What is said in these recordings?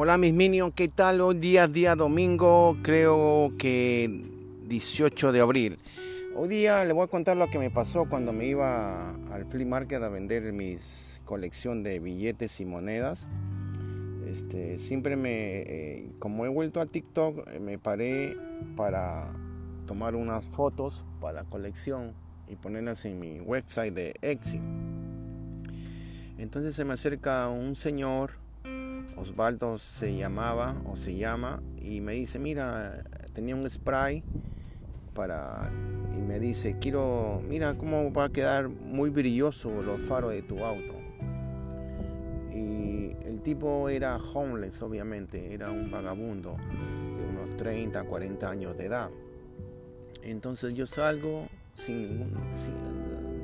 Hola mis minions, ¿qué tal? Hoy día es día domingo, creo que 18 de abril. Hoy día les voy a contar lo que me pasó cuando me iba al flea market a vender mis colección de billetes y monedas. Este, siempre me, eh, como he vuelto a TikTok, me paré para tomar unas fotos para la colección y ponerlas en mi website de Exit. Entonces se me acerca un señor Osvaldo se llamaba o se llama y me dice, mira, tenía un spray para y me dice, quiero, mira cómo va a quedar muy brilloso los faros de tu auto. Y el tipo era homeless, obviamente, era un vagabundo de unos 30, 40 años de edad. Entonces yo salgo sin ningún,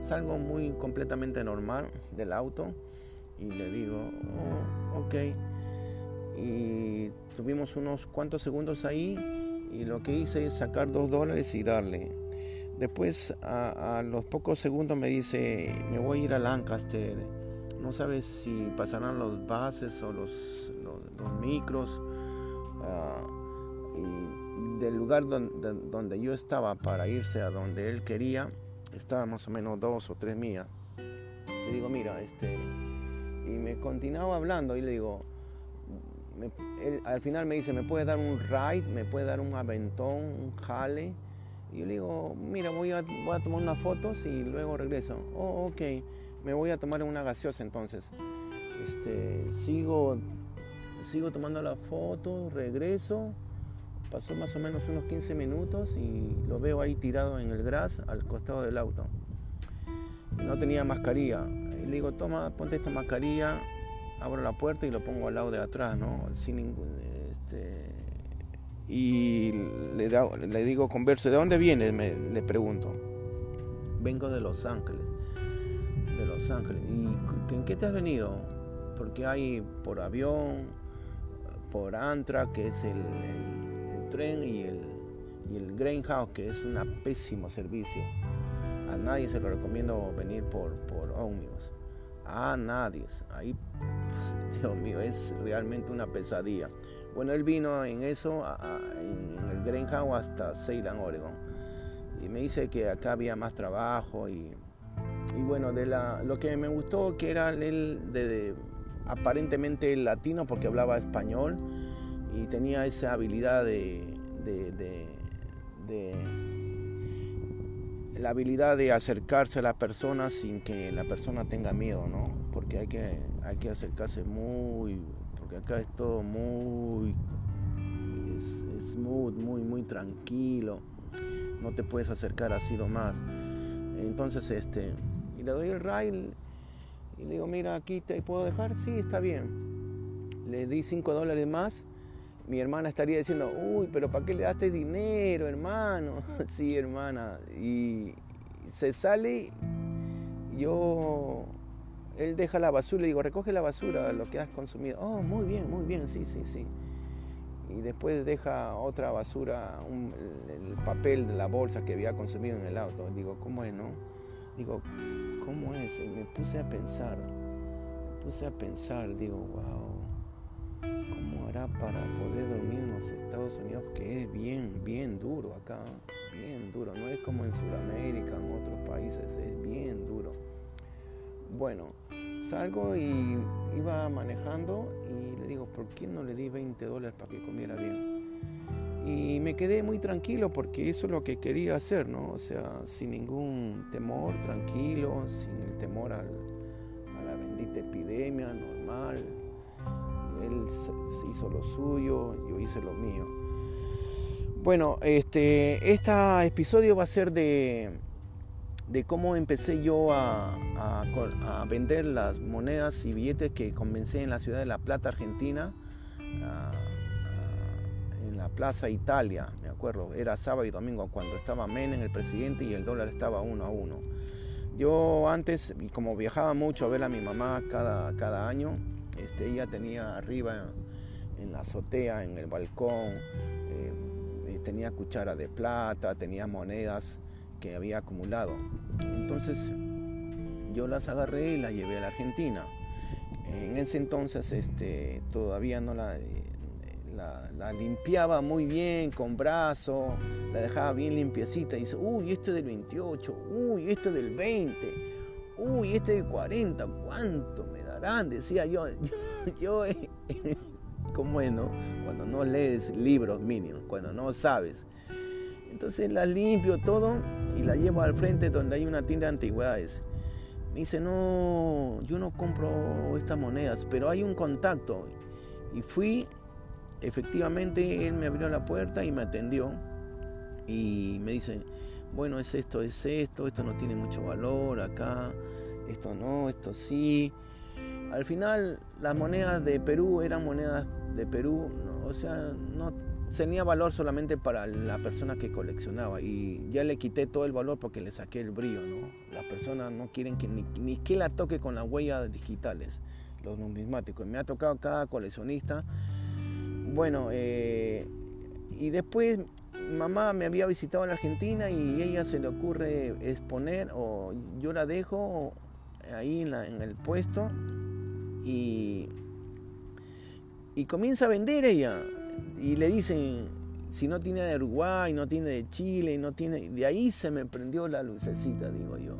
salgo muy completamente normal del auto y le digo, oh, ok y tuvimos unos cuantos segundos ahí y lo que hice es sacar dos dólares y darle. Después a, los pocos segundos me dice, me voy a ir a Lancaster, no sabes si pasarán los bases o los, los, micros. Ah, y del lugar donde, donde, yo estaba para irse a donde él quería, estaba más o menos dos o tres millas. Le digo, mira, este, y me continuaba hablando y le digo, al final me dice, ¿me puede dar un ride? ¿Me puede dar un aventón, un jale? Y yo le digo, mira, voy a, voy a tomar unas fotos y luego regreso. Oh, ok, me voy a tomar una gaseosa entonces. Este, sigo, sigo tomando la foto, regreso. Pasó más o menos unos 15 minutos y lo veo ahí tirado en el gras al costado del auto. No tenía mascarilla. Y le digo, toma, ponte esta mascarilla, abro la puerta y lo pongo al lado de atrás, ¿no? Sin ningún, este, y le, le digo, converse, ¿de dónde vienes? Le pregunto. Vengo de Los Ángeles. De Los Ángeles. ¿Y en qué te has venido? Porque hay por avión, por Antra, que es el, tren, y el, y el Greyhound, que es un pésimo servicio. A nadie se lo recomiendo venir por, por ómnibus a nadie. Ahí, Dios mío, es realmente una pesadilla. Bueno, él vino en eso, en el Greenhouse hasta Salem, Oregon. Y me dice que acá había más trabajo y, bueno, de la, lo que me gustó que era él de, aparentemente latino porque hablaba español y tenía esa habilidad de, de la habilidad de acercarse a la persona sin que la persona tenga miedo, ¿no? Porque hay que, hay que acercarse muy, porque acá es todo muy smooth, muy, muy tranquilo. No te puedes acercar así nomás. Entonces, este, y le doy el rail y le digo, mira, aquí te puedo dejar, sí, está bien. Le di 5 dólares más mi hermana estaría diciendo, uy, pero ¿para qué le daste dinero, hermano? sí, hermana. Y se sale, yo, él deja la basura, le digo, recoge la basura, lo que has consumido. Oh, muy bien, muy bien, sí, sí, sí. Y después deja otra basura, el papel de la bolsa que había consumido en el auto. Digo, ¿cómo es, no? Digo, ¿cómo es? Y me puse a pensar, me puse a pensar, digo, wow para poder dormir en los Estados Unidos, que es bien, bien duro acá, bien duro. No es como en Sudamérica, en otros países, es bien duro. Bueno, salgo y iba manejando y le digo, ¿por qué no le di 20 dólares para que comiera bien? Y me quedé muy tranquilo porque eso es lo que quería hacer, ¿no? O sea, sin ningún temor, tranquilo, sin el temor a la bendita epidemia, normal él hizo lo suyo, yo hice lo mío. Bueno, este, este episodio va a ser de, de cómo empecé yo a, a, vender las monedas y billetes que comencé en la ciudad de La Plata, Argentina, en la Plaza Italia, me acuerdo, era sábado y domingo cuando estaba Menem, el presidente, y el dólar estaba uno a uno. Yo antes, como viajaba mucho a ver a mi mamá cada, cada año, este, ella tenía arriba en la azotea, en el balcón, eh, tenía cuchara de plata, tenía monedas que había acumulado. Entonces yo las agarré y las llevé a la Argentina. en ese entonces este, todavía no la, la, limpiaba muy bien con brazo, la dejaba bien limpiecita. Y dice, uy, este del 28, uy, este del 20, uy, este del 40, ¿cuánto me darán? Decía yo, yo, yo como es, ¿no? Cuando no lees libros mínimos, cuando no sabes. Entonces la limpio todo y la llevo al frente donde hay una tienda de antigüedades. Me dice, no, yo no compro estas monedas, pero hay un contacto. Y fui, efectivamente, él me abrió la puerta y me atendió. Y me dice, bueno, es esto, es esto, esto no tiene mucho valor acá, esto no, esto sí. Al final, las monedas de Perú eran monedas de Perú, o sea, no tenía valor solamente para la persona que coleccionaba y ya le quité todo el valor porque le saqué el brillo, ¿no? Las personas no quieren que ni, que la toque con las huellas digitales, los numismáticos. Me ha tocado cada coleccionista. Bueno, eh, y después mamá me había visitado en Argentina y ella se le ocurre exponer o yo la dejo ahí en, en el puesto y, y comienza a vender ella y le dicen, si no tiene de Uruguay, no tiene de Chile, no tiene... De ahí se me prendió la lucecita, digo yo.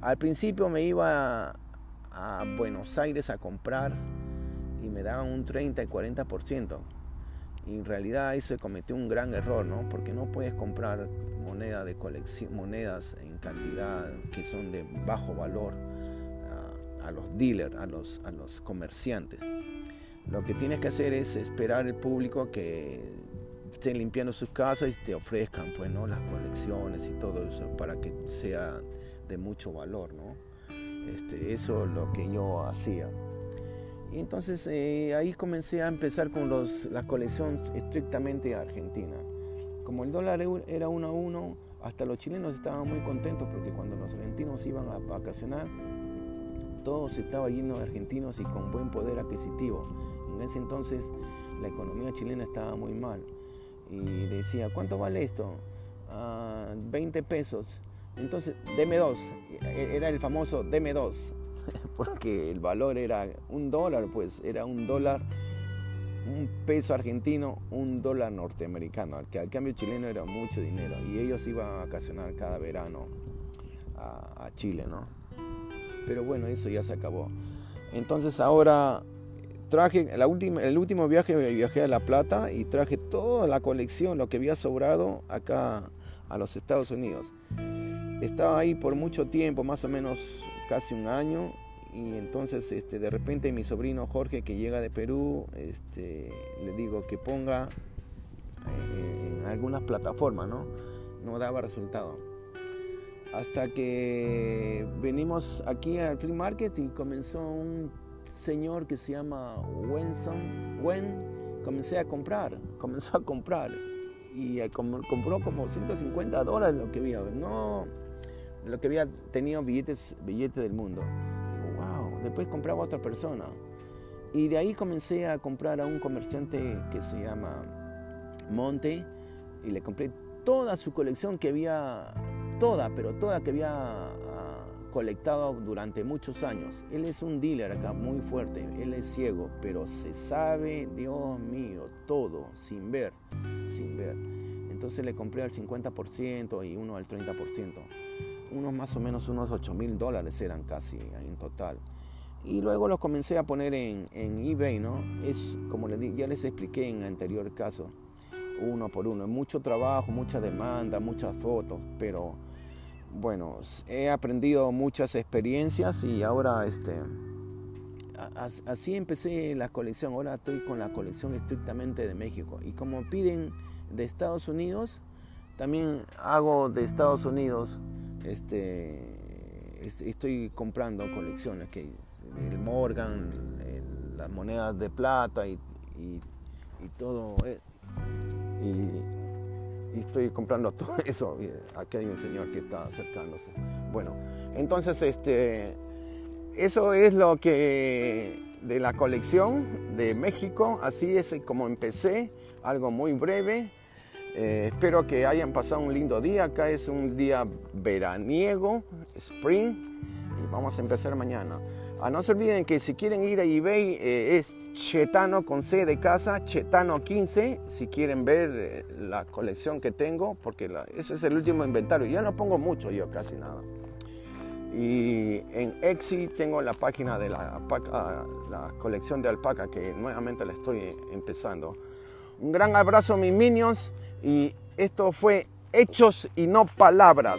Al principio me iba a, Buenos Aires a comprar y me daban un 30 y 40%. Y en realidad ahí se cometió un gran error, ¿no? Porque no puedes comprar moneda de colección, monedas en cantidad que son de bajo valor a, a los dealers, a los, a los comerciantes. Lo que tienes que hacer es esperar el público que estén limpiando sus casas y te ofrezcan pues, ¿no? las colecciones y todo eso para que sea de mucho valor. ¿no? Este, eso es lo que yo hacía. Y entonces eh, ahí comencé a empezar con los, las colecciones estrictamente argentina. Como el dólar era uno a uno, hasta los chilenos estaban muy contentos porque cuando los argentinos iban a vacacionar, todos estaban llenos de argentinos y con buen poder adquisitivo. En ese entonces la economía chilena estaba muy mal. Y decía, ¿cuánto vale esto? 20 ah, pesos. Entonces, deme dos. Era el famoso deme dos. Porque el valor era un dólar, pues era un dólar, un peso argentino, un dólar norteamericano. Que al cambio chileno era mucho dinero. Y ellos iban a vacacionar cada verano a, a Chile, ¿no? Pero bueno, eso ya se acabó. Entonces ahora traje la última, el último viaje viajé a La Plata y traje toda la colección, lo que había sobrado acá a los Estados Unidos. Estaba ahí por mucho tiempo, más o menos casi un año, y entonces este, de repente mi sobrino Jorge que llega de Perú, este, le digo que ponga eh, en algunas plataformas, ¿no? No daba resultado. Hasta que venimos aquí al Free Market y comenzó un señor que se llama Wenson, Wen, comencé a comprar, comenzó a comprar y compró como 150 dólares lo que había, no lo que había tenido billetes, billetes del mundo. wow, después compraba a otra persona. Y de ahí comencé a comprar a un comerciante que se llama Monte y le compré toda su colección que había, toda, pero toda que había colectado durante muchos años. Él es un dealer acá muy fuerte, él es ciego, pero se sabe, Dios mío, todo sin ver, sin ver. Entonces le compré al 50% y uno al 30%. Unos más o menos unos 8 mil dólares eran casi en total. Y luego los comencé a poner en, eBay, ¿no? Es como ya les expliqué en anterior caso, uno por uno. Mucho trabajo, mucha demanda, muchas fotos, pero bueno, he aprendido muchas experiencias y ahora este, así empecé la colección. Ahora estoy con la colección estrictamente de México. Y como piden de Estados Unidos, también hago de Estados Unidos, este, estoy comprando colecciones, que el Morgan, las monedas de plata y, todo. Eh, y, y estoy comprando todo eso. Aquí hay un señor que está acercándose. Bueno, entonces este, eso es lo que de la colección de México. Así es como empecé, algo muy breve. Eh, espero que hayan pasado un lindo día. Acá es un día veraniego, spring, y vamos a empezar mañana. Ah, no se olviden que si quieren ir a eBay eh, es Chetano con C de casa, Chetano 15, si quieren ver eh, la colección que tengo, porque ese es el último inventario. Ya no pongo mucho yo, casi nada. Y en Exi tengo la página de la, la colección de alpaca que nuevamente la estoy empezando. Un gran abrazo mis minions y esto fue hechos y no palabras.